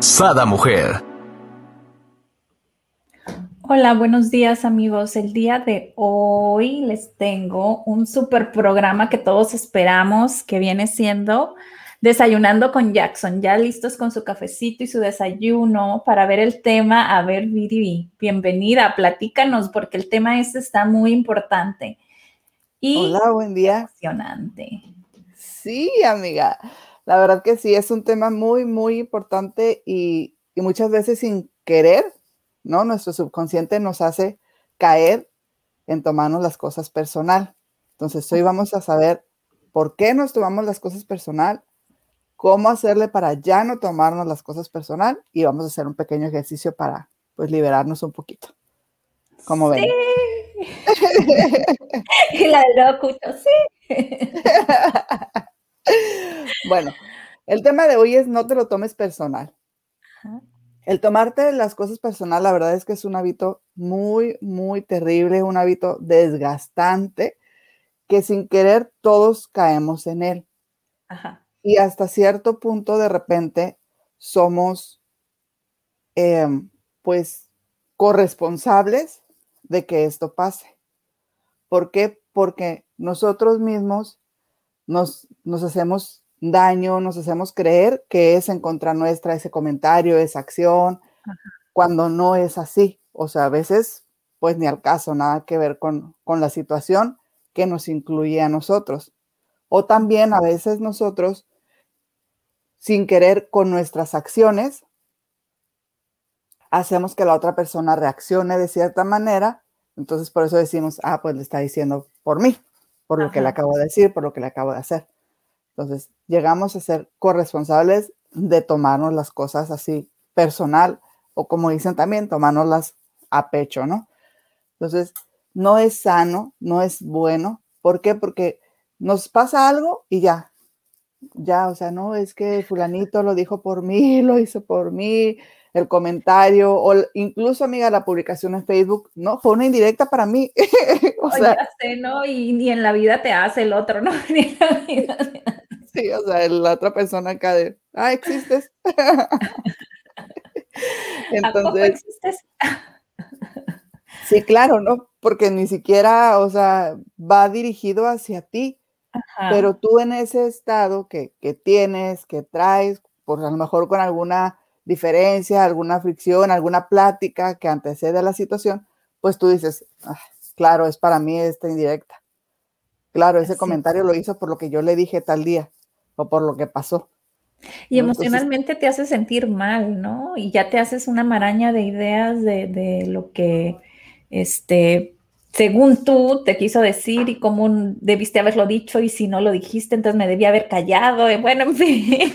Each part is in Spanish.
Sada Mujer. Hola, buenos días amigos. El día de hoy les tengo un super programa que todos esperamos que viene siendo Desayunando con Jackson. Ya listos con su cafecito y su desayuno para ver el tema. A ver, Viri, bienvenida, platícanos porque el tema este está muy importante. Y Hola, buen día. Emocionante. Sí, amiga. La verdad que sí, es un tema muy, muy importante y, muchas veces sin querer, ¿no? Nuestro subconsciente nos hace caer en tomarnos las cosas personal. Entonces, hoy vamos a saber por qué nos tomamos las cosas personal, cómo hacerle para ya no tomarnos las cosas personal y vamos a hacer un pequeño ejercicio para, pues, liberarnos un poquito. ¿Cómo ven? y la del sí. bueno, el tema de hoy es no te lo tomes personal. El tomarte las cosas personal, la verdad es que es un hábito muy, muy terrible, un hábito desgastante, que sin querer todos caemos en él. Y hasta cierto punto de repente somos, em, pues, corresponsables de que esto pase. ¿Por qué? Porque nosotros mismos nos, nos hacemos daño, nos hacemos creer que es en contra nuestra ese comentario, esa acción, cuando no es así. O sea, a veces, pues ni al caso, nada que ver con, con la situación que nos incluye a nosotros. O también a veces nosotros, sin querer con nuestras acciones, hacemos que la otra persona reaccione de cierta manera. Entonces, por eso decimos, ah, pues le está diciendo por mí por lo que le acabo de decir, por lo que le acabo de hacer. Entonces, llegamos a ser corresponsables de tomarnos las cosas así personal o como dicen también, tomárnoslas a pecho, ¿no? Entonces, no es sano, no es bueno. ¿Por qué? Porque nos pasa algo y ya, ya, o sea, no, es que fulanito lo dijo por mí, lo hizo por mí, el comentario o incluso, amiga, la publicación en Facebook, no, fue una indirecta para mí. o sea, ya sé, ¿no? Y ni en la vida te hace el otro, ¿no? Ni en la vida Sí, o sea, la otra persona acá de, ah, existes. Entonces, existes? sí, claro, ¿no? Porque ni siquiera, o sea, va dirigido hacia ti, pero tú en ese estado que, que tienes, que traes, por a lo mejor con alguna diferencia, alguna fricción, alguna plática que antecede a la situación, pues tú dices, ah, claro, es para mí esta indirecta. Claro, ese comentario lo hizo por lo que yo le dije tal día o por lo que pasó. Y emocionalmente te hace sentir mal, ¿no? Y ya te haces una maraña de ideas de, de lo que, este, según tú te quiso decir y cómo debiste haberlo dicho y si no lo dijiste, entonces me debía haber callado. Y bueno, en fin.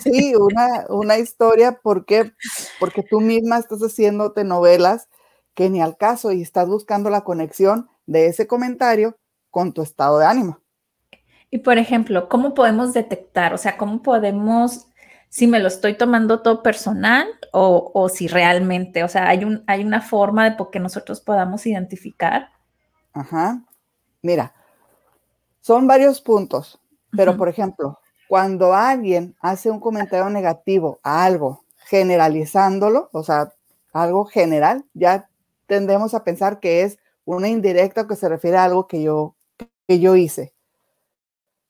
Sí, una, una historia, ¿por qué? Porque tú misma estás haciéndote novelas que ni al caso y estás buscando la conexión de ese comentario con tu estado de ánimo. Y por ejemplo, ¿cómo podemos detectar? O sea, ¿cómo podemos, si me lo estoy tomando todo personal o, o si realmente, o sea, hay, un, hay una forma de que nosotros podamos identificar? Ajá. Mira, son varios puntos, pero por ejemplo, cuando alguien hace un comentario negativo a algo, generalizándolo, o sea, algo general, ya tendemos a pensar que es una indirecta que se refiere a algo que yo, que yo hice.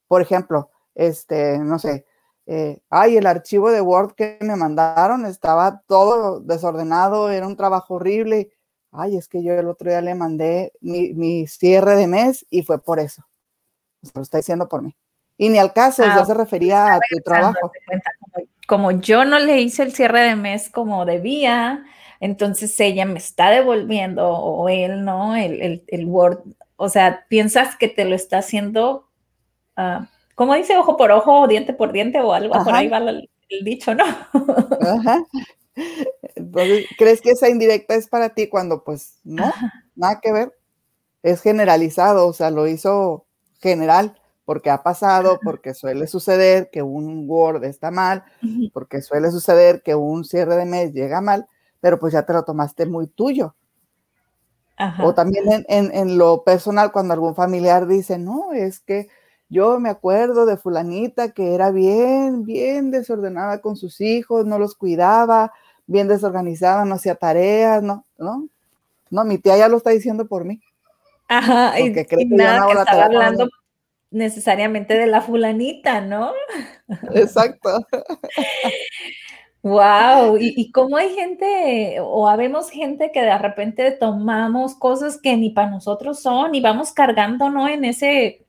Por ejemplo, este, no sé, eh, ay, el archivo de Word que me mandaron estaba todo desordenado, era un trabajo horrible ay, es que yo el otro día le mandé mi, cierre de mes y fue por eso. Se lo está diciendo por mí. Y ni al caso, ya ah, se refería a tu trabajo. Como, yo no le hice el cierre de mes como debía, entonces ella me está devolviendo o él, ¿no? El, Word. O sea, piensas que te lo está haciendo, uh, como dice, ojo por ojo, diente por diente o algo, por ahí va el, el dicho, ¿no? Ajá. Entonces, ¿crees que esa indirecta es para ti cuando pues no, nada que ver? Es generalizado, o sea, lo hizo general porque ha pasado, porque suele suceder que un Word está mal, porque suele suceder que un cierre de mes llega mal, pero pues ya te lo tomaste muy tuyo. O también en, lo personal, cuando algún familiar dice, no, es que yo me acuerdo de fulanita que era bien, bien desordenada con sus hijos, no los cuidaba, bien desorganizada, no hacía tareas, no, no, no, mi tía ya lo está diciendo por mí. Ajá, y, nada que estaba hablando necesariamente de la fulanita, ¿no? Exacto. Wow, y, y cómo hay gente, o habemos gente que de repente tomamos cosas que ni para nosotros son y vamos cargando, ¿no? En ese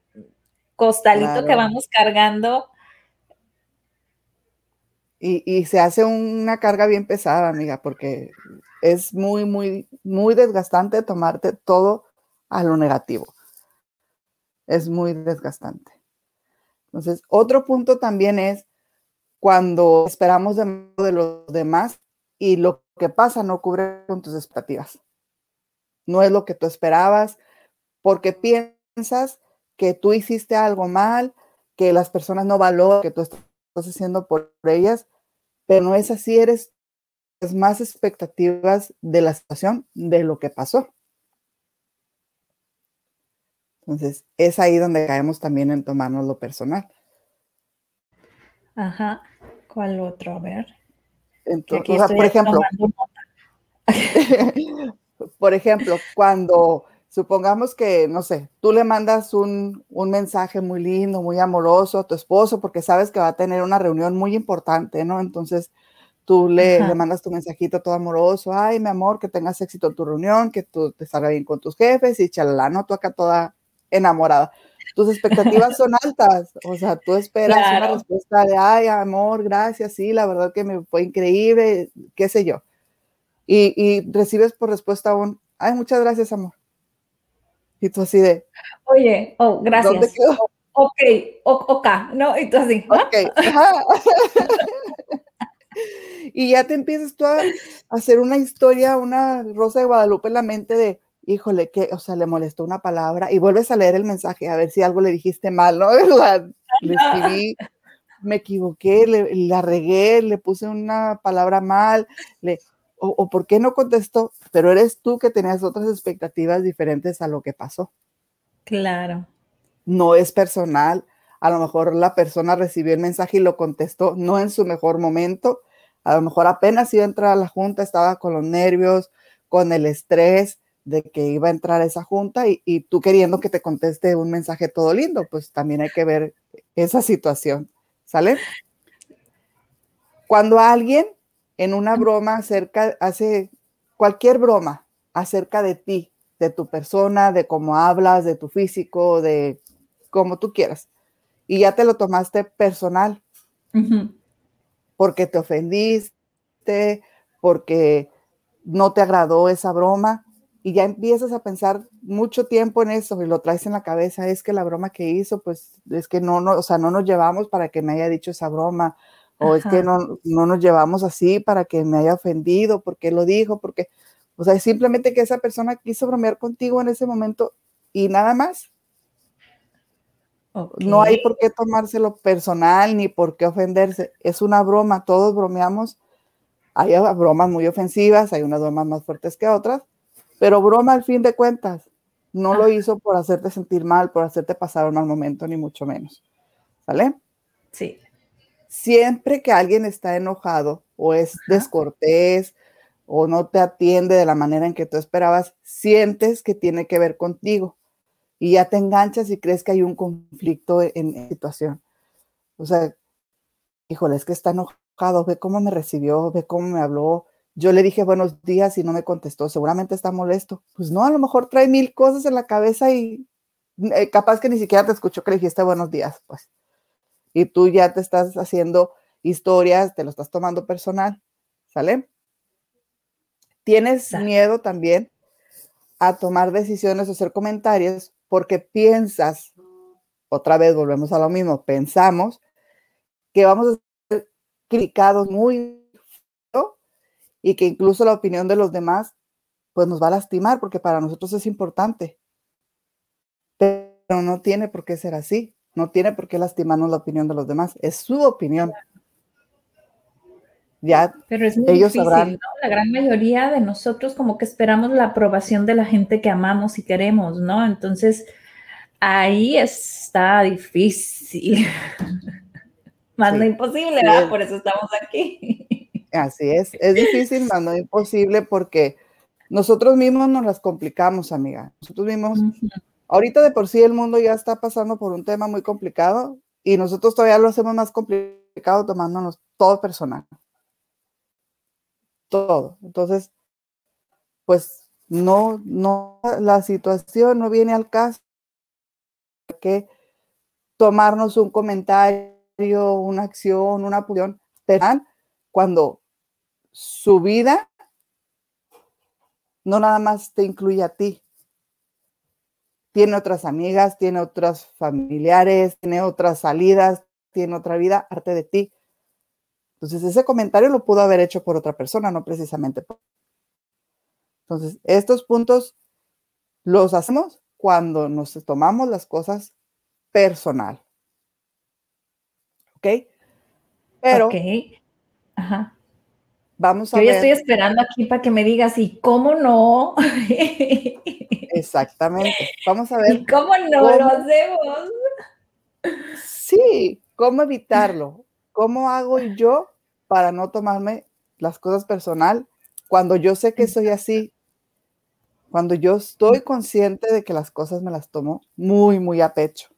costalito que vamos cargando. Y, y, se hace una carga bien pesada, amiga, porque es muy, muy, muy desgastante tomarte todo a lo negativo es muy desgastante. Entonces, otro punto también es cuando esperamos de, de los demás y lo que pasa no cubre con tus expectativas. No es lo que tú esperabas porque piensas que tú hiciste algo mal, que las personas no valoran que tú estás haciendo por ellas, pero no es así, eres más expectativas de la situación de lo que pasó. Entonces, es ahí donde caemos también en tomarnos lo personal. Ajá. ¿Cuál otro? A ver. Entonces, por ejemplo, por ejemplo, cuando supongamos que, no sé, tú le mandas un, un, mensaje muy lindo, muy amoroso a tu esposo porque sabes que va a tener una reunión muy importante, ¿no? Entonces, tú le, le, mandas tu mensajito todo amoroso, ay, mi amor, que tengas éxito en tu reunión, que tú te salga bien con tus jefes y chalala, ¿no? Tú acá toda enamorada. Tus expectativas son altas, o sea, tú esperas una respuesta de, ay, amor, gracias, sí, la verdad que me fue increíble, qué sé yo. Y, y recibes por respuesta un, ay, muchas gracias, amor. Y tú así de, oye, oh, gracias. ok, ok, ¿no? Y tú así, ok, y ya te empiezas tú a hacer una historia, una rosa de Guadalupe en la mente de, híjole, que, o sea, le molestó una palabra y vuelves a leer el mensaje a ver si algo le dijiste mal, ¿no? Le escribí, me equivoqué, le, la regué, le puse una palabra mal, le, o, o, por qué no contestó, pero eres tú que tenías otras expectativas diferentes a lo que pasó. Claro. No es personal, a lo mejor la persona recibió el mensaje y lo contestó no en su mejor momento, a lo mejor apenas iba a entrar a la junta, estaba con los nervios, con el estrés, de que iba a entrar a esa junta y, y, tú queriendo que te conteste un mensaje todo lindo, pues también hay que ver esa situación, ¿sale? Cuando alguien en una broma acerca, hace cualquier broma acerca de ti, de tu persona, de cómo hablas, de tu físico, de como tú quieras, y ya te lo tomaste personal, uh -huh. porque te ofendiste, porque no te agradó esa broma, y ya empiezas a pensar mucho tiempo en eso y lo traes en la cabeza, es que la broma que hizo, pues es que no, no o sea, no nos llevamos para que me haya dicho esa broma, o Ajá. es que no, no nos llevamos así para que me haya ofendido, porque lo dijo, porque, o sea, simplemente que esa persona quiso bromear contigo en ese momento y nada más. Okay. No hay por qué tomárselo personal ni por qué ofenderse, es una broma, todos bromeamos, hay bromas muy ofensivas, hay unas bromas más fuertes que otras, pero broma al fin de cuentas, no lo hizo por hacerte sentir mal, por hacerte pasar un mal momento, ni mucho menos. ¿Vale? Sí. Siempre que alguien está enojado o es descortés o no te atiende de la manera en que tú esperabas, sientes que tiene que ver contigo y ya te enganchas y crees que hay un conflicto en, en situación. O sea, híjole, es que está enojado, ve cómo me recibió, ve cómo me habló, yo le dije buenos días y no me contestó, seguramente está molesto. Pues no, a lo mejor trae mil cosas en la cabeza y eh, capaz que ni siquiera te escuchó que le dijiste buenos días, pues. Y tú ya te estás haciendo historias, te lo estás tomando personal, ¿sale? Tienes miedo también a tomar decisiones o hacer comentarios porque piensas, otra vez volvemos a lo mismo, pensamos que vamos a ser criticados muy y que incluso la opinión de los demás pues nos va a lastimar porque para nosotros es importante. Pero no tiene por qué ser así, no tiene por qué lastimarnos la opinión de los demás, es su opinión. Ya Pero es muy ellos difícil, ¿no? La gran mayoría de nosotros como que esperamos la aprobación de la gente que amamos y queremos, ¿no? Entonces, ahí está difícil. Más no imposible, ¿verdad? Por eso estamos aquí. Así es, es difícil, más no imposible porque nosotros mismos nos las complicamos, amiga. Nosotros mismos, ahorita de por sí el mundo ya está pasando por un tema muy complicado y nosotros todavía lo hacemos más complicado tomándonos todo personal. Todo. Entonces, pues no, no, la situación no viene al caso que tomarnos un comentario, una acción, una opinión, cuando su vida no nada más te incluye a ti. Tiene otras amigas, tiene otros familiares, tiene otras salidas, tiene otra vida, arte de ti. Entonces, ese comentario lo pudo haber hecho por otra persona, no precisamente por. Entonces, estos puntos los hacemos cuando nos tomamos las cosas personal. ¿Ok? Pero. Ok. Ajá. Vamos a Yo ya estoy esperando aquí para que me digas, ¿y cómo no? Exactamente. Vamos a ver. ¿Y cómo no lo hacemos? Sí, ¿cómo evitarlo? ¿Cómo hago yo para no tomarme las cosas personal cuando yo sé que soy así? Cuando yo estoy consciente de que las cosas me las tomo muy, muy a pecho.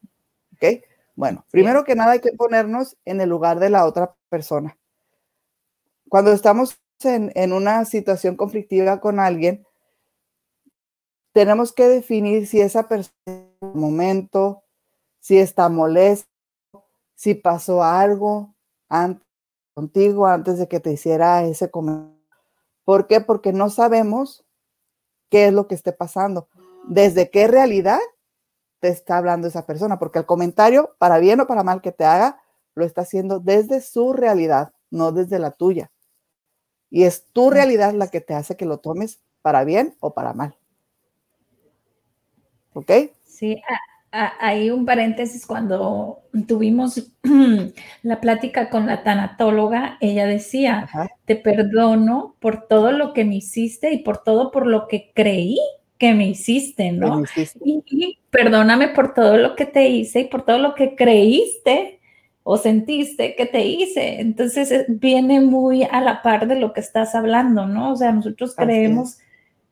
¿Ok? Bueno, primero que nada hay que ponernos en el lugar de la otra persona cuando estamos en, una situación conflictiva con alguien, tenemos que definir si esa persona momento, si está molesto, si pasó algo antes, contigo antes de que te hiciera ese comentario. ¿Por qué? Porque no sabemos qué es lo que esté pasando, desde qué realidad te está hablando esa persona, porque el comentario, para bien o para mal que te haga, lo está haciendo desde su realidad, no desde la tuya. Y es tu realidad la que te hace que lo tomes para bien o para mal. ¿Ok? Sí, hay un paréntesis cuando tuvimos la plática con la tanatóloga, ella decía, te perdono por todo lo que me hiciste y por todo por lo que creí que me hiciste, ¿no? y, perdóname por todo lo que te hice y por todo lo que creíste o sentiste que te hice. Entonces eh, viene muy a la par de lo que estás hablando, ¿no? O sea, nosotros creemos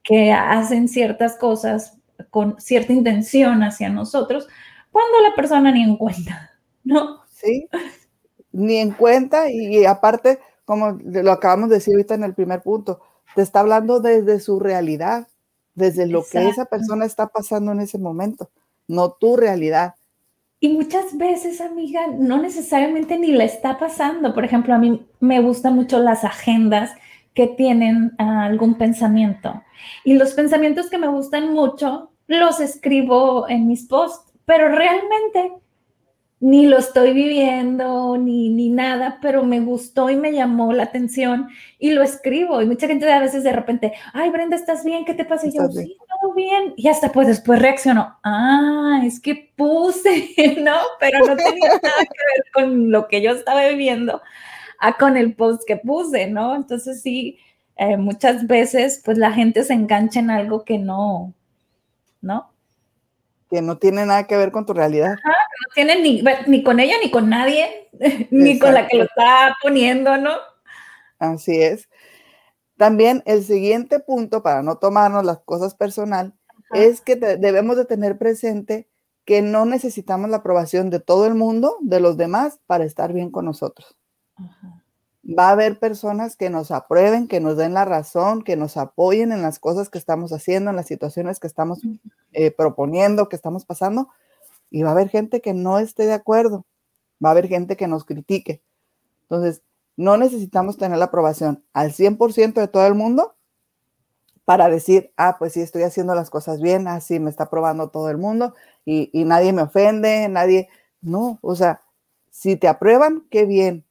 que hacen ciertas cosas con cierta intención hacia nosotros cuando la persona ni en cuenta, ¿no? Sí, ni en cuenta y, aparte, como lo acabamos de decir ahorita en el primer punto, te está hablando desde su realidad, desde lo que esa persona está pasando en ese momento, no tu realidad. Y muchas veces, amiga, no necesariamente ni le está pasando. Por ejemplo, a mí me gustan mucho las agendas que tienen ah, algún pensamiento. Y los pensamientos que me gustan mucho los escribo en mis posts, pero realmente ni lo estoy viviendo, ni, ni nada, pero me gustó y me llamó la atención y lo escribo. Y mucha gente a veces de repente, ay, Brenda, ¿estás bien? ¿Qué te pasa? Y yo, sí, todo bien. Y hasta pues después reacciono, ah, es que puse, ¿no? Pero no tenía nada que ver con lo que yo estaba viviendo, a con el post que puse, ¿no? Entonces sí, eh, muchas veces pues la gente se engancha en algo que no, ¿no? Que no tiene nada que ver con tu realidad. no tiene ni, ni con ella, ni con nadie, ni con la que lo está poniendo, ¿no? Así es. También el siguiente punto, para no tomarnos las cosas personal, es que debemos de tener presente que no necesitamos la aprobación de todo el mundo, de los demás, para estar bien con nosotros. Ajá va a haber personas que nos aprueben, que nos den la razón, que nos apoyen en las cosas que estamos haciendo, en las situaciones que estamos eh, proponiendo, que estamos pasando, y va a haber gente que no esté de acuerdo, va a haber gente que nos critique. Entonces, no necesitamos tener la aprobación al 100% de todo el mundo para decir, ah, pues sí, estoy haciendo las cosas bien, así me está aprobando todo el mundo y, y nadie me ofende, nadie, no, o sea, si te aprueban, qué bien,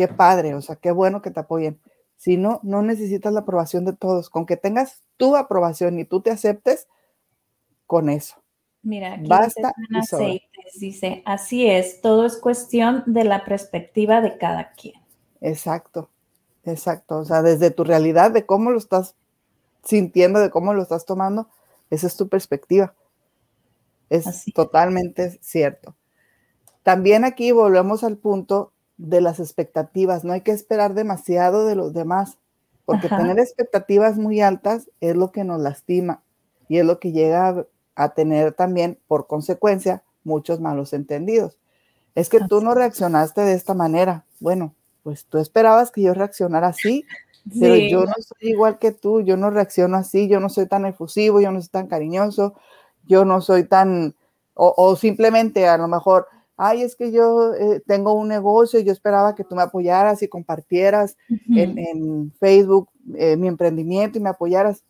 qué padre, o sea, qué bueno que te apoyen. Si no, no necesitas la aprobación de todos. Con que tengas tu aprobación y tú te aceptes, con eso. Mira, aquí Basta aceites, dice, así es, todo es cuestión de la perspectiva de cada quien. Exacto, exacto. O sea, desde tu realidad, de cómo lo estás sintiendo, de cómo lo estás tomando, esa es tu perspectiva. Es totalmente cierto. También aquí volvemos al punto de las expectativas. No hay que esperar demasiado de los demás, porque tener expectativas muy altas es lo que nos lastima y es lo que llega a, tener también, por consecuencia, muchos malos entendidos. Es que tú no reaccionaste de esta manera. Bueno, pues tú esperabas que yo reaccionara así, pero yo no soy igual que tú, yo no reacciono así, yo no soy tan efusivo, yo no soy tan cariñoso, yo no soy tan, o, simplemente a lo mejor, ay, es que yo eh, tengo un negocio y yo esperaba que tú me apoyaras y compartieras en, Facebook eh, mi emprendimiento y me apoyaras.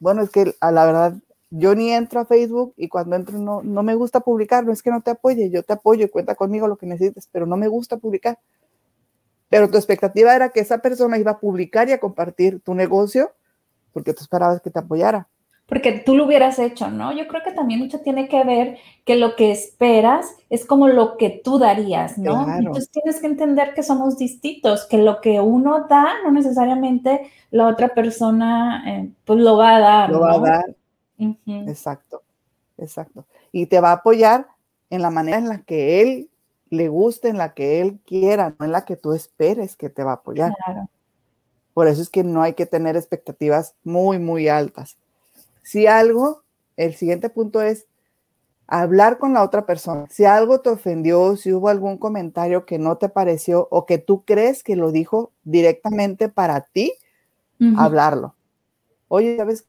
Bueno, es que a la verdad, yo ni entro a Facebook y cuando entro no, no me gusta publicar, no es que no te apoye, yo te apoyo y cuenta conmigo lo que necesites, pero no me gusta publicar. Pero tu expectativa era que esa persona iba a publicar y a compartir tu negocio porque tú esperabas que te apoyara. Porque tú lo hubieras hecho, ¿no? Yo creo que también mucho tiene que ver que lo que esperas es como lo que tú darías, ¿no? Entonces tienes que entender que somos distintos, que lo que uno da no necesariamente la otra persona eh, pues lo va a dar. Lo va a dar. Exacto, exacto. Y te va a apoyar en la manera en la que él le guste, en la que él quiera, no en la que tú esperes que te va a apoyar. Por eso es que no hay que tener expectativas muy, muy altas. Si algo, el siguiente punto es hablar con la otra persona. Si algo te ofendió, si hubo algún comentario que no te pareció o que tú crees que lo dijo directamente para ti, hablarlo. Oye, ¿sabes?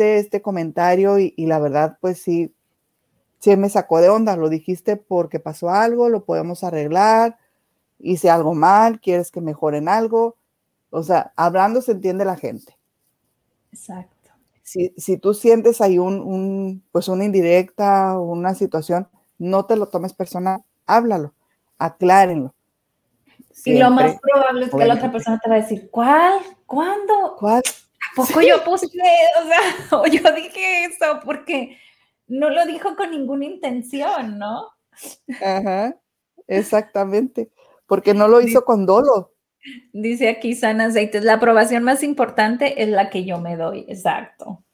Este, este comentario y, y, la verdad, pues sí, sí me sacó de onda, lo dijiste porque pasó algo, lo podemos arreglar, hice algo mal, quieres que mejoren algo. O sea, hablando se entiende la gente. Exacto. Si, si tú sientes ahí un, un, pues una indirecta o una situación, no te lo tomes personal, háblalo, aclárenlo. y lo más probable es que la otra persona te va a decir, ¿cuál? ¿Cuándo? ¿Cuál? ¿A poco yo puse, o sea, o yo dije eso? Porque no lo dijo con ninguna intención, ¿no? Ajá, exactamente, porque no lo hizo con dolo. Dice aquí San Aceites, la aprobación más importante es la que yo me doy, exacto.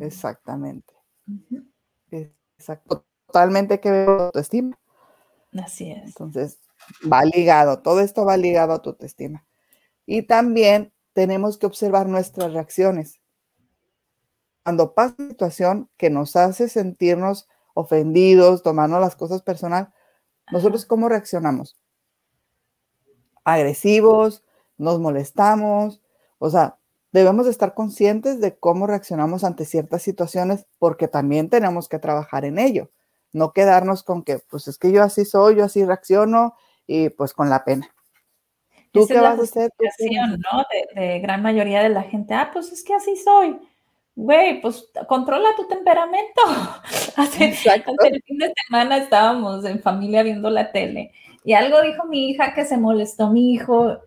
Exactamente. Exacto. Totalmente que veo autoestima. Así es. Entonces, va ligado, todo esto va ligado a tu autoestima. Y también tenemos que observar nuestras reacciones cuando pasa una situación que nos hace sentirnos ofendidos, tomando las cosas personal, nosotros cómo reaccionamos? Agresivos, nos molestamos, o sea, debemos estar conscientes de cómo reaccionamos ante ciertas situaciones porque también tenemos que trabajar en ello, no quedarnos con que, pues es que yo así soy, yo así reacciono y pues con la pena. ¿Tú qué vas a hacer? ¿no? De, de, gran mayoría de la gente, ah, pues es que así soy güey, pues controla tu temperamento. Hace, el fin de semana estábamos en familia viendo la tele y algo dijo mi hija que se molestó mi hijo,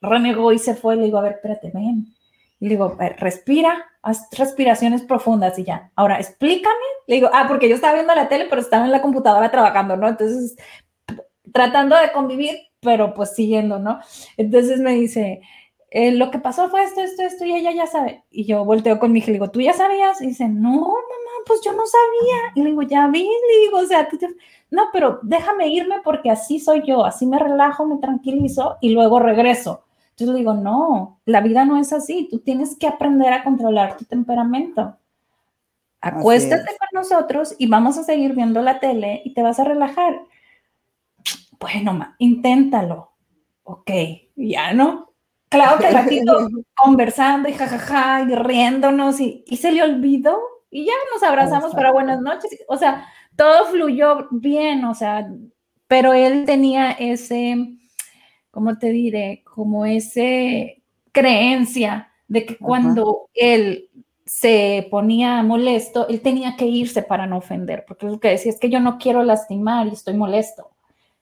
renegó y se fue. Le digo, a ver, espérate, ven. Le digo, respira, haz respiraciones profundas y ya. Ahora, explícame. Le digo, ah, porque yo estaba viendo la tele, pero estaba en la computadora trabajando, ¿no? Entonces, tratando de convivir, pero pues siguiendo, ¿no? Entonces me dice, eh, lo que pasó fue esto, esto, esto, y ella ya sabe. Y yo volteo con mi hija y le digo, ¿tú ya sabías? Y dice, no, mamá, pues yo no sabía. Y le digo, ya vi, le digo, o sea, no, pero déjame irme porque así soy yo, así me relajo, me tranquilizo y luego regreso. Entonces le digo, no, la vida no es así, tú tienes que aprender a controlar tu temperamento. Acuéstate con nosotros y vamos a seguir viendo la tele y te vas a relajar. Bueno, ma, inténtalo. Ok, ya no, Claro que ratito conversando y jajaja y riéndonos y, se le olvidó y ya nos abrazamos para buenas noches. O sea, todo fluyó bien, o sea, pero él tenía ese, ¿cómo te diré? Como ese creencia de que cuando él se ponía molesto, él tenía que irse para no ofender, porque lo que decía es que yo no quiero lastimar y estoy molesto.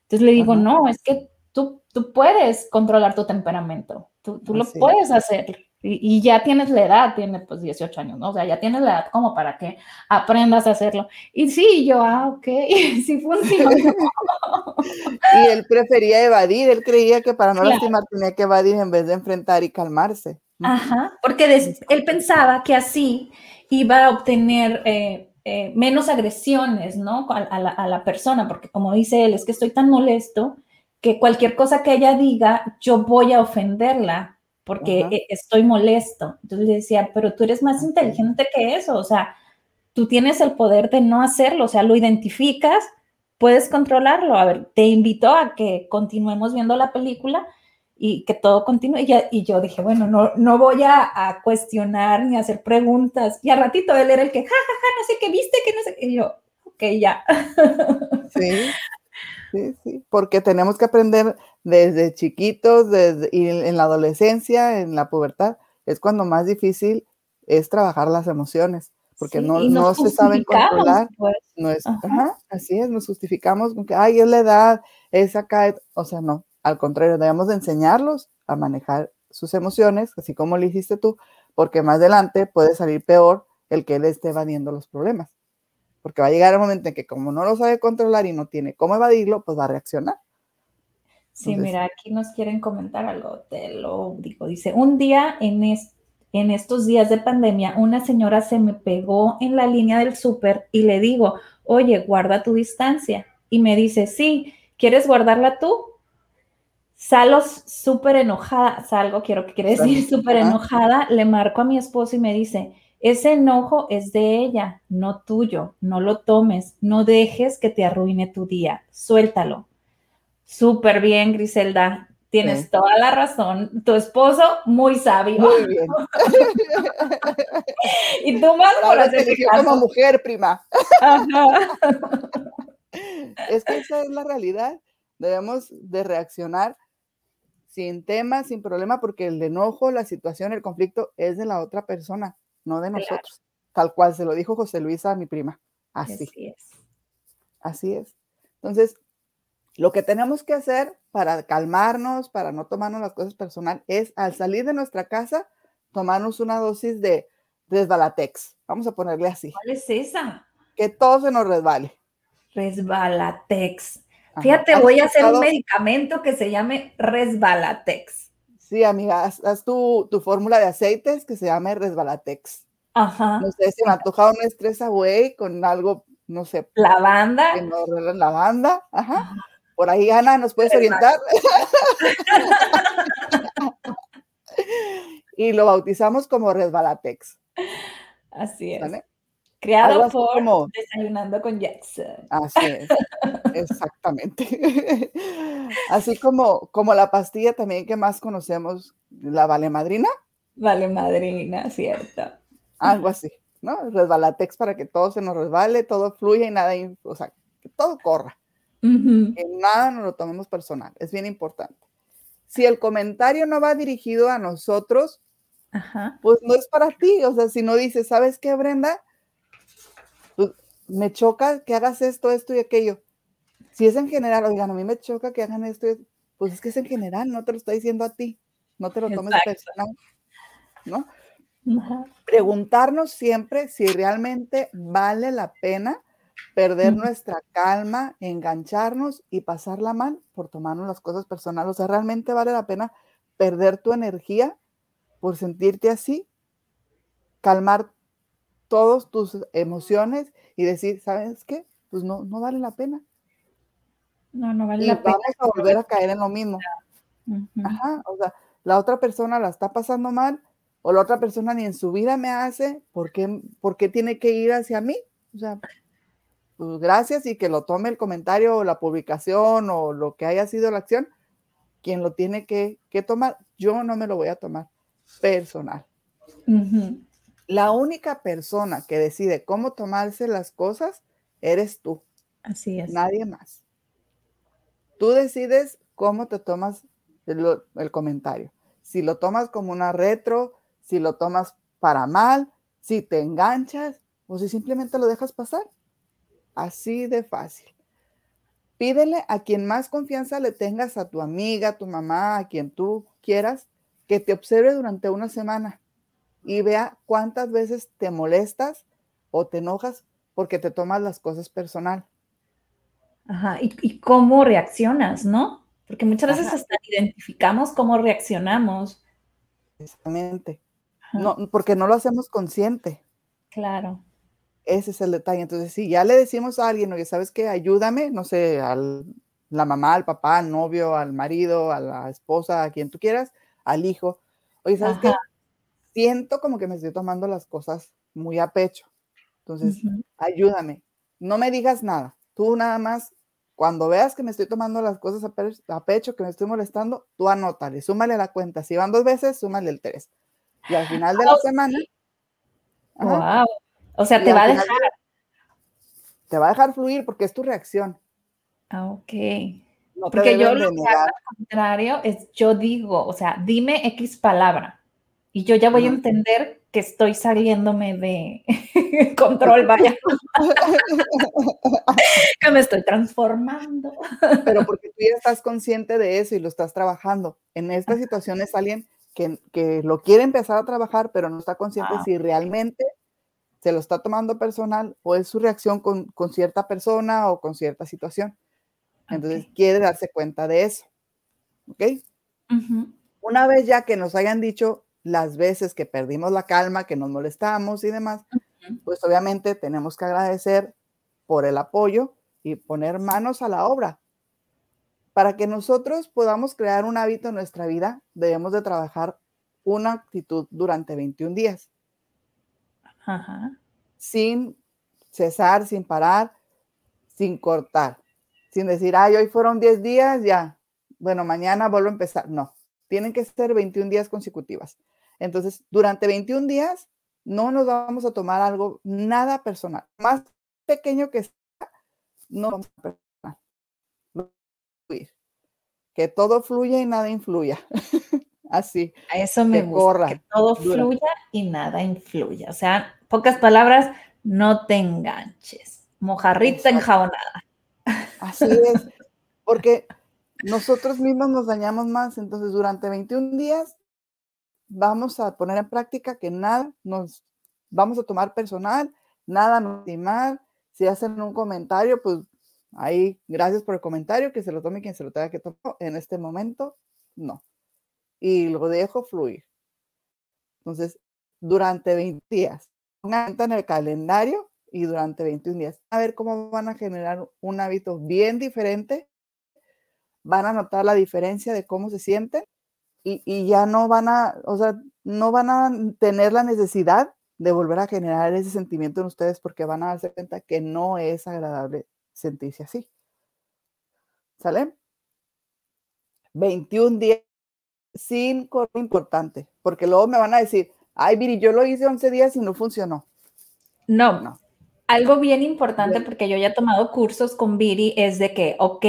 Entonces le digo, no, es que tú, tú puedes controlar tu temperamento tú, tú lo puedes hacer. Y, ya tienes la edad, tiene pues 18 años, ¿no? O sea, ya tienes la edad como para que aprendas a hacerlo. Y sí, yo, ah, ok, sí funciona. y él prefería evadir, él creía que para no lastimar tenía que evadir en vez de enfrentar y calmarse. Ajá, porque él pensaba que así iba a obtener eh, eh, menos agresiones, ¿no? A, la, a la persona, porque como dice él, es que estoy tan molesto que cualquier cosa que ella diga, yo voy a ofenderla porque e, estoy molesto. Entonces le decía, pero tú eres más inteligente que eso, o sea, tú tienes el poder de no hacerlo, o sea, lo identificas, puedes controlarlo. A ver, te invito a que continuemos viendo la película y que todo continúe. Y, y yo dije, bueno, no, no voy a, cuestionar ni a hacer preguntas. Y a ratito él era el que, ja, ja, ja, no sé qué viste, que no sé qué. Y yo, ok, ya. Sí, sí, sí, porque tenemos que aprender desde chiquitos, desde, y en la adolescencia, en la pubertad, es cuando más difícil es trabajar las emociones, porque no, no se saben controlar. Pues. No es, así es, nos justificamos con que, ay, es la edad, es acá, o sea, no, al contrario, debemos de enseñarlos a manejar sus emociones, así como lo hiciste tú, porque más adelante puede salir peor el que él esté evadiendo los problemas porque va a llegar el momento en que como no lo sabe controlar y no tiene cómo evadirlo, pues va a reaccionar. Sí, mira, aquí nos quieren comentar algo, te lo digo. Dice, un día en, en estos días de pandemia, una señora se me pegó en la línea del súper y le digo, oye, guarda tu distancia. Y me dice, sí, ¿quieres guardarla tú? Salgo súper enojada, salgo, quiero que quiere decir súper enojada, le marco a mi esposo y me dice, ese enojo es de ella, no tuyo. No lo tomes. No dejes que te arruine tu día. Suéltalo. Súper bien, Griselda. Tienes toda la razón. Tu esposo, muy sabio. Muy bien. y tú más por hacer como mujer, prima. es que esa es la realidad. Debemos de reaccionar sin tema, sin problema, porque el enojo, la situación, el conflicto es de la otra persona no de nosotros. Tal cual se lo dijo José Luisa a mi prima. Así. Así es. Así es. Entonces, lo que tenemos que hacer para calmarnos, para no tomarnos las cosas personal, es al salir de nuestra casa, tomarnos una dosis de resbalatex. Vamos a ponerle así. ¿Cuál es esa? Que todo se nos resbale. Resbalatex. Fíjate, voy a hacer un medicamento que se llame Resbalatex. Sí, amiga, haz, tu, fórmula de aceites que se llama Resbalatex. Ajá. No sé, si me ha tocado un estrés away con algo, no sé. Lavanda. Que no, lavanda. Ajá. Por ahí, Ana, ¿nos puedes orientar? y lo bautizamos como Resbalatex. Así es. Creado por Desayunando con Jackson. Así es, exactamente. Así como, como la pastilla también que más conocemos, la Vale Madrina. Vale Madrina, cierto. Algo así, ¿no? Resbalatex para que todo se nos resbale, todo fluya y nada, o sea, que todo corra. Que nada nos lo tomemos personal, es bien importante. Si el comentario no va dirigido a nosotros, pues no es para ti. O sea, si no dices, ¿sabes qué, Brenda? Me choca que hagas esto, esto y aquello. Si es en general, oigan, a mí me choca que hagan esto, pues es que es en general, no te lo está diciendo a ti, no te lo tomes personal, ¿no? Preguntarnos siempre si realmente vale la pena perder nuestra calma, engancharnos y pasarla mal por tomarnos las cosas personales. O sea, ¿realmente vale la pena perder tu energía por sentirte así? Calmar todas tus emociones y decir, ¿sabes qué? Pues no, no vale la pena. No, no vale y la vamos a volver a caer en lo mismo. Ajá, o sea, la otra persona la está pasando mal o la otra persona ni en su vida me hace, ¿por qué, por qué tiene que ir hacia mí? O sea, pues gracias y que lo tome el comentario o la publicación o lo que haya sido la acción, quien lo tiene que, que tomar, yo no me lo voy a tomar personal. La única persona que decide cómo tomarse las cosas eres tú. Así es. Nadie más. Tú decides cómo te tomas el, comentario. Si lo tomas como una retro, si lo tomas para mal, si te enganchas o si simplemente lo dejas pasar. Así de fácil. Pídele a quien más confianza le tengas, a tu amiga, a tu mamá, a quien tú quieras, que te observe durante una semana y vea cuántas veces te molestas o te enojas porque te tomas las cosas personal. Ajá, y, cómo reaccionas, ¿no? Porque muchas veces hasta identificamos cómo reaccionamos. Exactamente. No, porque no lo hacemos consciente. Claro. Ese es el detalle. Entonces, si ya le decimos a alguien, oye, ¿sabes qué? Ayúdame, no sé, a la mamá, al papá, al novio, al marido, a la esposa, a quien tú quieras, al hijo. Oye, ¿sabes qué? Siento como que me estoy tomando las cosas muy a pecho. Entonces, ayúdame. No me digas nada. Tú nada más, cuando veas que me estoy tomando las cosas a, pecho, que me estoy molestando, tú anótale, súmale la cuenta. Si van dos veces, súmale el tres. Y al final de la semana. Wow. O sea, te va a dejar. te va a dejar fluir porque es tu reacción. Ah, ok. porque yo lo que hago al contrario es, yo digo, o sea, dime X palabra y yo ya voy a entender que estoy saliéndome de control, vaya. que me estoy transformando. Pero porque tú ya estás consciente de eso y lo estás trabajando. En estas situaciones alguien que, que, lo quiere empezar a trabajar, pero no está consciente si realmente se lo está tomando personal o es su reacción con, con cierta persona o con cierta situación. Entonces quiere darse cuenta de eso. ¿Ok? Una vez ya que nos hayan dicho las veces que perdimos la calma, que nos molestamos y demás, pues obviamente tenemos que agradecer por el apoyo y poner manos a la obra. Para que nosotros podamos crear un hábito en nuestra vida, debemos de trabajar una actitud durante 21 días. Sin cesar, sin parar, sin cortar, sin decir, ay, hoy fueron 10 días, ya, bueno, mañana vuelvo a empezar. No, tienen que ser 21 días consecutivas. Entonces, durante 21 días no nos vamos a tomar algo nada personal. Más pequeño que sea, no vamos a personal. Que todo fluya y nada influya. Así. A eso me gusta. que todo fluya y nada influya. O sea, pocas palabras, no te enganches. Mojarrita enjabonada. Así es. Porque nosotros mismos nos dañamos más. Entonces, durante 21 días vamos a poner en práctica que nada nos vamos a tomar personal, nada nos mal. Si hacen un comentario, pues ahí, gracias por el comentario, que se lo tome quien se lo tenga que tomar. En este momento, no. Y lo dejo fluir. Entonces, durante 20 días, una en el calendario y durante 21 días. A ver cómo van a generar un hábito bien diferente. Van a notar la diferencia de cómo se sienten y, ya no van a, o sea, no van a tener la necesidad de volver a generar ese sentimiento en ustedes porque van a darse cuenta que no es agradable sentirse así. ¿Sale? 21 días sin correr importante, porque luego me van a decir, ay, Viri, yo lo hice 11 días y no funcionó. No, no. Algo bien importante, porque yo ya he tomado cursos con Viri, es de que, ok,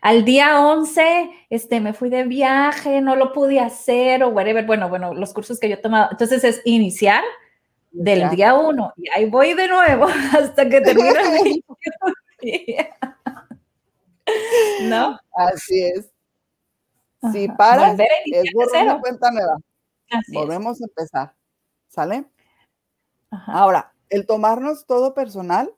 al día 11, este, me fui de viaje, no lo pude hacer o whatever. Bueno, bueno, los cursos que yo he tomado. Entonces es iniciar del día 1 y ahí voy de nuevo hasta que termine el día. ¿No? Así es. Si paras, es borrar una cuenta nueva. Volvemos a empezar. ¿Sale? Ahora, el tomarnos todo personal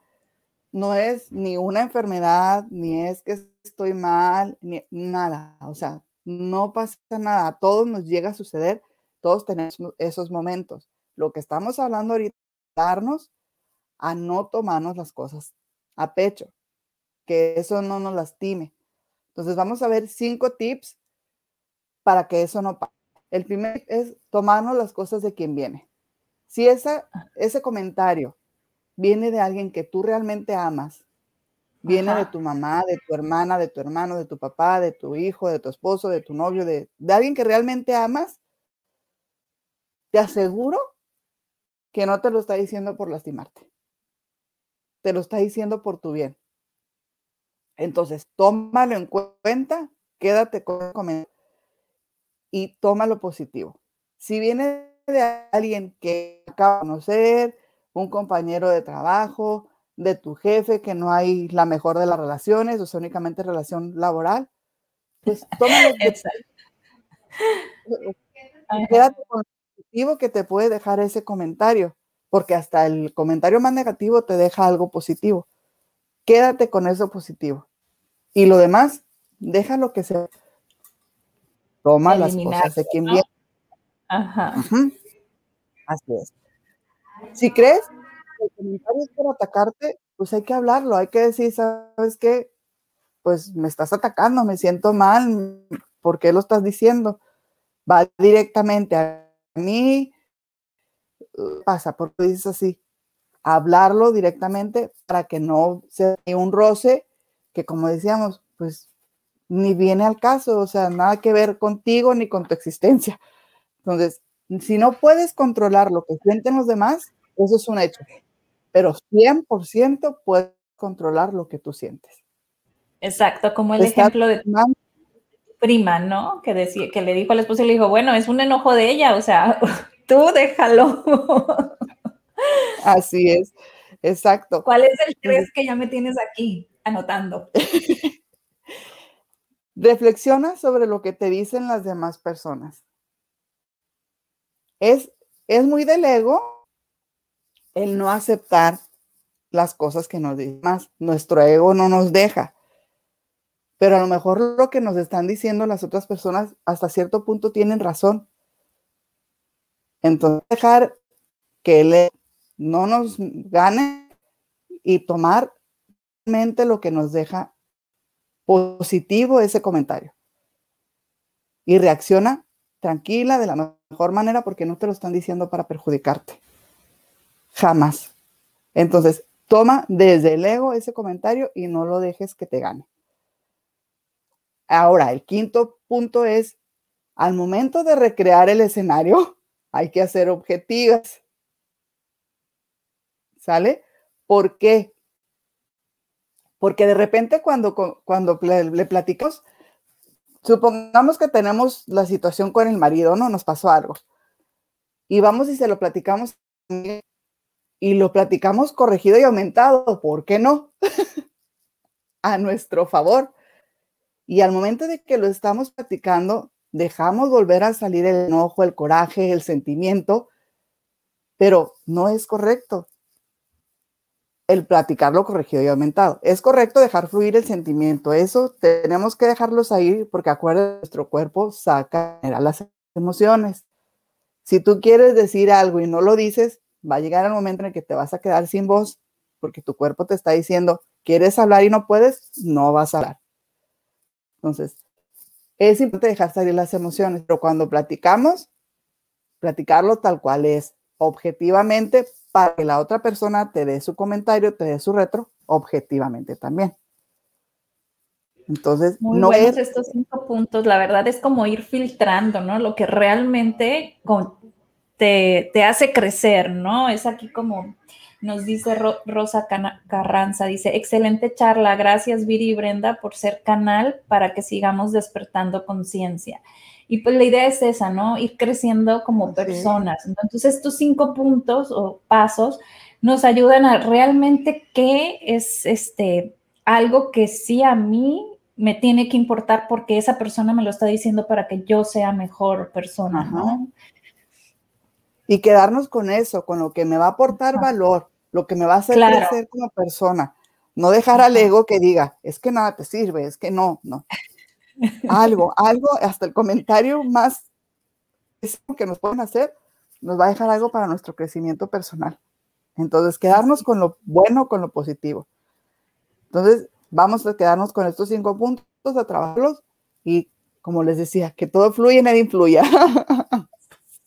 no es ni una enfermedad, ni es que estoy mal, ni nada. O sea, no pasa nada. A todos nos llega a suceder, todos tenemos esos momentos. Lo que estamos hablando ahorita es darnos a no tomarnos las cosas a pecho, que eso no nos lastime. Entonces vamos a ver cinco tips para que eso no pase. El primer es tomarnos las cosas de quien viene. Si esa, ese comentario viene de alguien que tú realmente amas, viene de tu mamá, de tu hermana, de tu hermano, de tu papá, de tu hijo, de tu esposo, de tu novio, de, de alguien que realmente amas, te aseguro que no te lo está diciendo por lastimarte. Te lo está diciendo por tu bien. Entonces, tómalo en cuenta, quédate con el comentario y toma lo positivo. Si viene de alguien que acaba de conocer, un compañero de trabajo, de tu jefe, que no hay la mejor de las relaciones, o sea, únicamente relación laboral, pues tómalo. quédate con lo positivo que te puede dejar ese comentario, porque hasta el comentario más negativo te deja algo positivo. Quédate con eso positivo. Y lo demás, déjalo que se toma las cosas de quien viene. Ajá. Así es. Si crees que el comentario es para atacarte, pues hay que hablarlo, hay que decir, ¿sabes qué? Pues me estás atacando, me siento mal, ¿por qué lo estás diciendo? Va directamente a mí, pasa, porque dices así, hablarlo directamente para que no sea un roce que como decíamos, pues ni viene al caso, o sea, nada que ver contigo ni con tu existencia. Entonces, si no puedes controlar lo que sienten los demás, eso es un hecho, pero 100% puedes controlar lo que tú sientes. Exacto, como el ejemplo de tu prima, ¿no? Que, decía, que le dijo al esposo y le dijo, bueno, es un enojo de ella, o sea, tú déjalo. Así es, exacto. ¿Cuál es el tres que ya me tienes aquí anotando? Reflexiona sobre lo que te dicen las demás personas. Es, es muy del ego el no aceptar las cosas que nos dicen más. Nuestro ego no nos deja. Pero a lo mejor lo que nos están diciendo las otras personas hasta cierto punto tienen razón. Entonces, dejar que él no nos gane y tomar mente lo que nos deja positivo ese comentario. Y reacciona tranquila, de la mejor manera, porque no te lo están diciendo para perjudicarte. Jamás. Entonces, toma desde el ego ese comentario y no lo dejes que te gane. Ahora, el quinto punto es, al momento de recrear el escenario, hay que hacer objetivas. ¿Sale? ¿Por? Porque de repente cuando, cuando le, le platicamos, supongamos que tenemos la situación con el marido, ¿no? Nos pasó algo. Y vamos y se lo platicamos y lo platicamos corregido y aumentado, ¿por qué no? a nuestro favor. Y al momento de que lo estamos platicando, dejamos volver a salir el enojo, el coraje, el sentimiento, pero no es correcto el platicarlo corregido y aumentado. Es correcto dejar fluir el sentimiento, eso tenemos que dejarlos ahí porque acuerda, nuestro cuerpo saca las emociones. Si tú quieres decir algo y no lo dices, va a llegar el momento en que te vas a quedar sin voz porque tu cuerpo te está diciendo, ¿quieres hablar y no puedes? No vas a hablar. Entonces, es importante dejar salir las emociones, pero cuando platicamos, platicarlo tal cual es, objetivamente, para que la otra persona te dé su comentario, te dé su retro, objetivamente también. Entonces, no buenos estos cinco puntos, la verdad es como ir filtrando, ¿no? Lo que realmente te, te hace crecer, ¿no? Es aquí como nos dice Rosa Carranza, dice, excelente charla, gracias Viri y Brenda por ser canal para que sigamos despertando conciencia. Y pues la idea es esa, ¿no? Ir creciendo como personas. Entonces, estos cinco puntos o pasos nos ayudan a realmente qué es este algo que sí a mí me tiene que importar porque esa persona me lo está diciendo para que yo sea mejor persona, ¿no? Y quedarnos con eso, con lo que me va a aportar valor lo que me va a hacer crecer como persona. No dejar al ego que diga, es que nada te sirve, es que no, no. Algo, algo, hasta el comentario más que nos pueden hacer, nos va a dejar algo para nuestro crecimiento personal. Entonces, quedarnos con lo bueno, con lo positivo. Entonces, vamos a quedarnos con estos cinco puntos, a trabajarlos y, como les decía, que todo fluye y nada influya.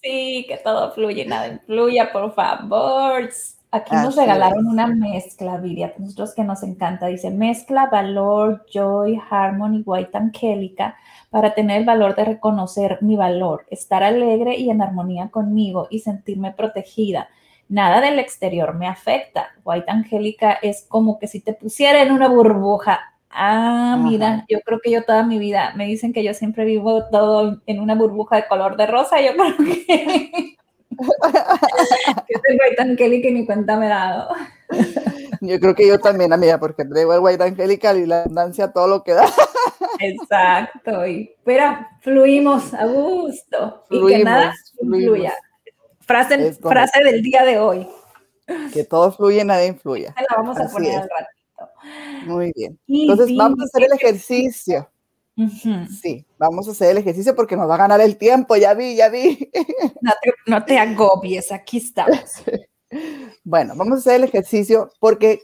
Sí, que todo fluye y nada influya, por favor. Aquí nos regalaron una mezcla, Viria, nosotros que nos encanta. Dice, mezcla valor, joy, harmony, white angélica para tener el valor de reconocer mi valor, estar alegre y en armonía conmigo y sentirme protegida. Nada del exterior me afecta. White angélica es como que si te pusiera en una burbuja. Ah, mira, yo creo que yo toda mi vida, me dicen que yo siempre vivo todo en una burbuja de color de rosa, yo creo que que soy White Angelica y ni cuenta me he dado. Yo creo que yo también, amiga, porque traigo el White Angelical y la abundancia todo lo que da. Exacto. Y pero fluimos a gusto. y que nada fluya. Frase, frase del día de hoy. Que todo fluye, nada influya. La vamos a poner al ratito. Muy bien. Entonces vamos a hacer el ejercicio. Sí, vamos a hacer el ejercicio porque nos va a ganar el tiempo, ya vi, ya vi. No te, agobies, aquí estamos. Bueno, vamos a hacer el ejercicio porque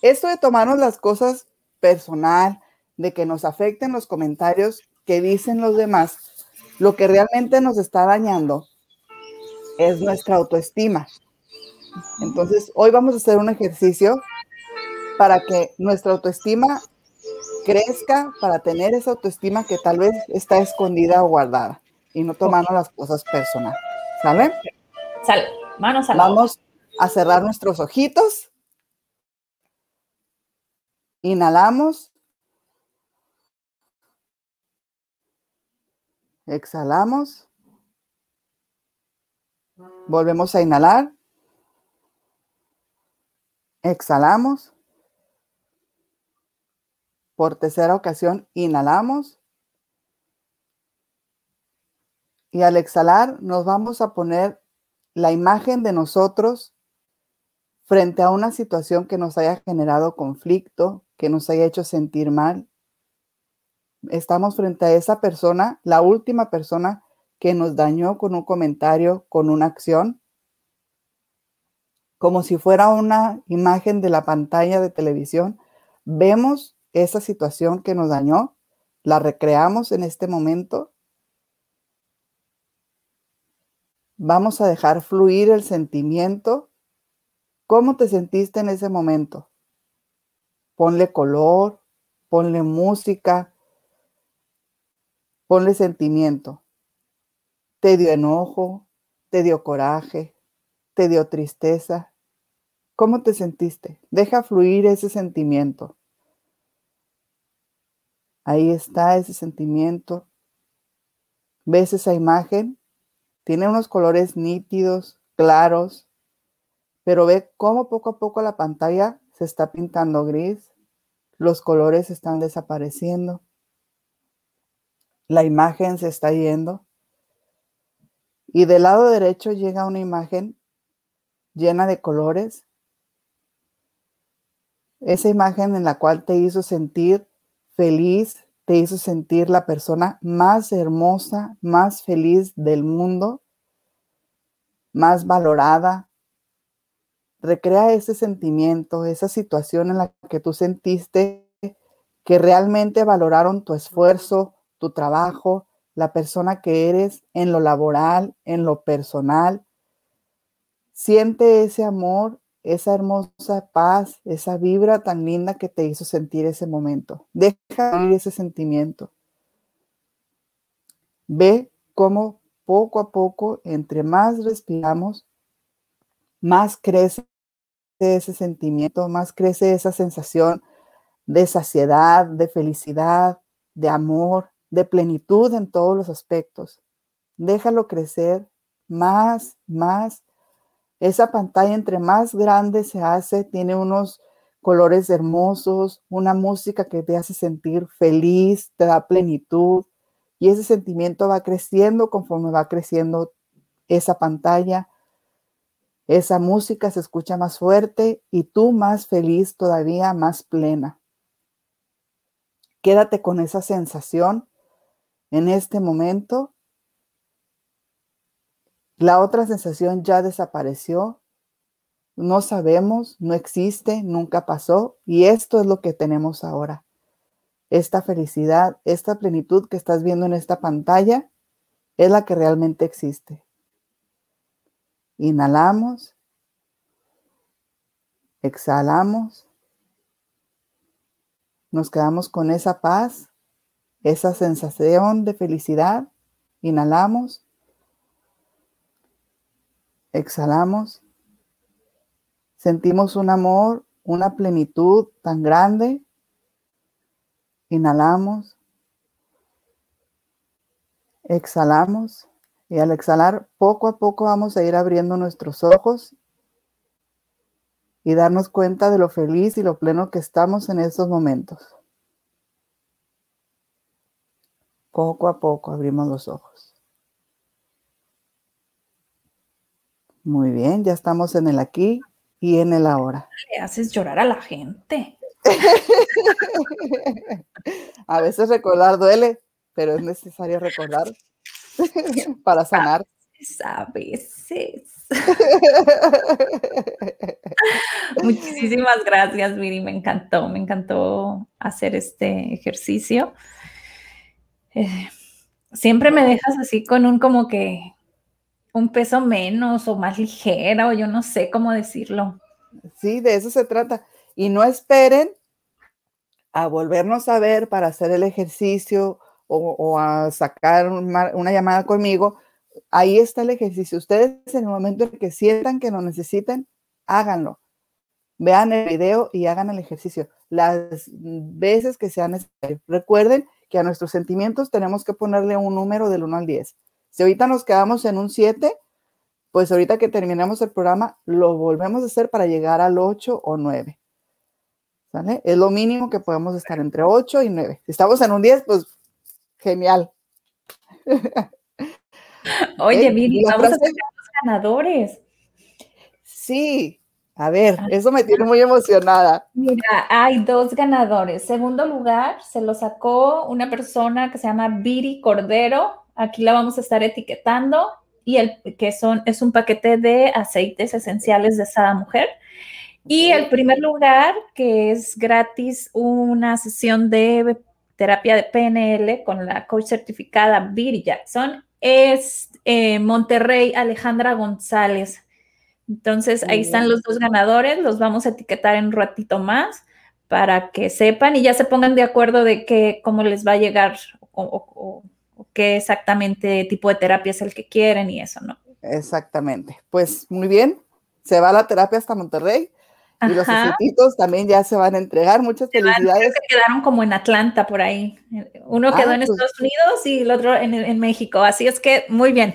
esto de tomarnos las cosas personal, de que nos afecten los comentarios que dicen los demás, lo que realmente nos está dañando es nuestra autoestima. Entonces, hoy vamos a hacer un ejercicio para que nuestra autoestima crezca para tener esa autoestima que tal vez está escondida o guardada y no tomando las cosas personales. ¿Sale? Sale. Manos a Vamos a cerrar nuestros ojitos. Inhalamos. Exhalamos. Volvemos a inhalar. Exhalamos. Por tercera ocasión, inhalamos. Y al exhalar, nos vamos a poner la imagen de nosotros frente a una situación que nos haya generado conflicto, que nos haya hecho sentir mal. Estamos frente a esa persona, la última persona que nos dañó con un comentario, con una acción, como si fuera una imagen de la pantalla de televisión. Vemos esa situación que nos dañó, la recreamos en este momento. Vamos a dejar fluir el sentimiento. ¿Cómo te sentiste en ese momento? Ponle color, ponle música, ponle sentimiento. ¿Te dio enojo? ¿Te dio coraje? ¿Te dio tristeza? ¿Cómo te sentiste? Deja fluir ese sentimiento. Ahí está ese sentimiento. ¿Ves esa imagen? Tiene unos colores nítidos, claros, pero ve cómo poco a poco la pantalla se está pintando gris, los colores están desapareciendo, la imagen se está yendo y del lado derecho llega una imagen llena de colores, esa imagen en la cual te hizo sentir feliz, te hizo sentir la persona más hermosa, más feliz del mundo, más valorada. Recrea ese sentimiento, esa situación en la que tú sentiste que realmente valoraron tu esfuerzo, tu trabajo, la persona que eres en lo laboral, en lo personal. Siente ese amor esa hermosa paz, esa vibra tan linda que te hizo sentir ese momento. Deja ir ese sentimiento. Ve cómo poco a poco, entre más respiramos, más crece ese sentimiento, más crece esa sensación de saciedad, de felicidad, de amor, de plenitud en todos los aspectos. Déjalo crecer más, más esa pantalla entre más grande se hace, tiene unos colores hermosos, una música que te hace sentir feliz, te da plenitud y ese sentimiento va creciendo conforme va creciendo esa pantalla. Esa música se escucha más fuerte y tú más feliz todavía, más plena. Quédate con esa sensación en este momento la otra sensación ya desapareció, no sabemos, no existe, nunca pasó. Y esto es lo que tenemos ahora. Esta felicidad, esta plenitud que estás viendo en esta pantalla es la que realmente existe. Inhalamos, exhalamos, nos quedamos con esa paz, esa sensación de felicidad, inhalamos exhalamos, sentimos un amor, una plenitud tan grande, inhalamos, exhalamos y al exhalar poco a poco vamos a ir abriendo nuestros ojos y darnos cuenta de lo feliz y lo pleno que estamos en estos momentos. Poco a poco abrimos los ojos. Muy bien, ya estamos en el aquí y en el ahora. Le haces llorar a la gente. a veces recordar duele, pero es necesario recordar para sanar. A veces. Muchísimas gracias, Miri. Me encantó, me encantó hacer este ejercicio. Eh, siempre me dejas así con un como que un peso menos o más ligera o yo no sé cómo decirlo. Sí, de eso se trata. Y no esperen a volvernos a ver para hacer el ejercicio o, a sacar una, llamada conmigo, ahí está el ejercicio. Ustedes en el momento en que sientan que lo necesiten, háganlo. Vean el video y hagan el ejercicio las veces que sea necesario. Recuerden que a nuestros sentimientos tenemos que ponerle un número del 1 al 10. Si ahorita nos quedamos en un 7, pues ahorita que terminemos el programa, lo volvemos a hacer para llegar al 8 o 9. Es lo mínimo que podemos estar entre 8 y 9. Si estamos en un 10, pues genial. Oye, Miri, vamos a tener los ganadores. Sí, a ver, eso me tiene muy emocionada. Mira, hay dos ganadores. Segundo lugar, se lo sacó una persona que se llama Viri Cordero. Aquí la vamos a estar etiquetando. Y el que son, es un paquete de aceites esenciales de Sada Mujer. Y el primer lugar, que es gratis, una sesión de terapia de PNL con la coach certificada Viri Jackson, es eh, Monterrey Alejandra González. Entonces, ahí están los dos ganadores, los vamos a etiquetar en un ratito más para que sepan y ya se pongan de acuerdo de qué, cómo les va a llegar o, o qué exactamente tipo de terapia es el que quieren y eso, ¿no? Exactamente. Pues muy bien, se va la terapia hasta Monterrey. Y los escrititos también ya se van a entregar. Muchas felicidades. Se quedaron como en Atlanta por ahí. Uno quedó ah, en pues Estados Unidos y el otro en, México. Así es que muy bien.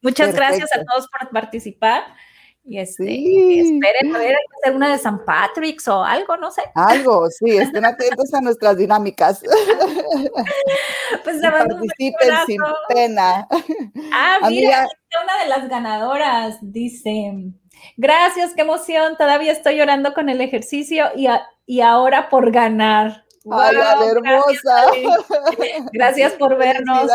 Muchas gracias a todos por participar. Y este, esperen poder hacer una de San Patrick's o algo, no sé. Algo, sí, estén atentos a nuestras dinámicas. pues participen sin pena. Ah, mira, una de las ganadoras dice, Gracias, qué emoción. Todavía estoy llorando con el ejercicio y, y ahora por ganar. Ay, hermosa. Gracias, por vernos.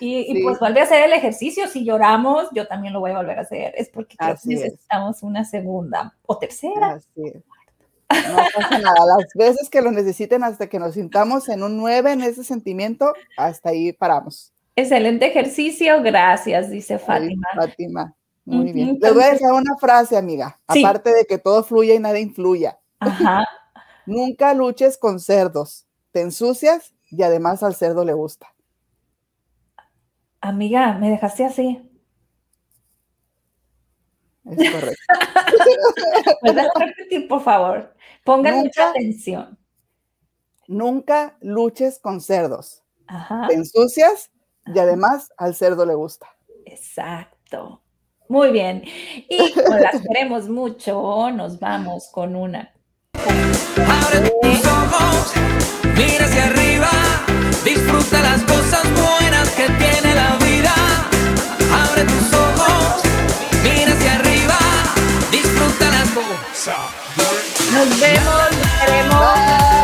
Y, pues vuelve a hacer el ejercicio. Si lloramos, yo también lo voy a volver a hacer. Es porque necesitamos una segunda o tercera. No pasa nada. Las veces que lo necesiten hasta que nos sintamos en un 9 en ese sentimiento, hasta ahí paramos. Excelente ejercicio, gracias, dice Fátima. Fátima. Muy bien. Les voy a dejar una frase, amiga. Aparte de que todo fluya y nada influya. Ajá. Nunca luches con cerdos. Te ensucias y además al cerdo le gusta. Amiga, me dejaste así. Es correcto. ¿Puedes repetir, por favor? Pongan mucha atención. Nunca luches con cerdos. Ajá. Te ensucias y además al cerdo le gusta. Exacto. Muy bien. Y como las queremos mucho, nos vamos con una. Abre tus ojos, mira hacia arriba, disfruta las cosas buenas que tiene la vida mira hacia arriba, disfruta la. Nos vemos.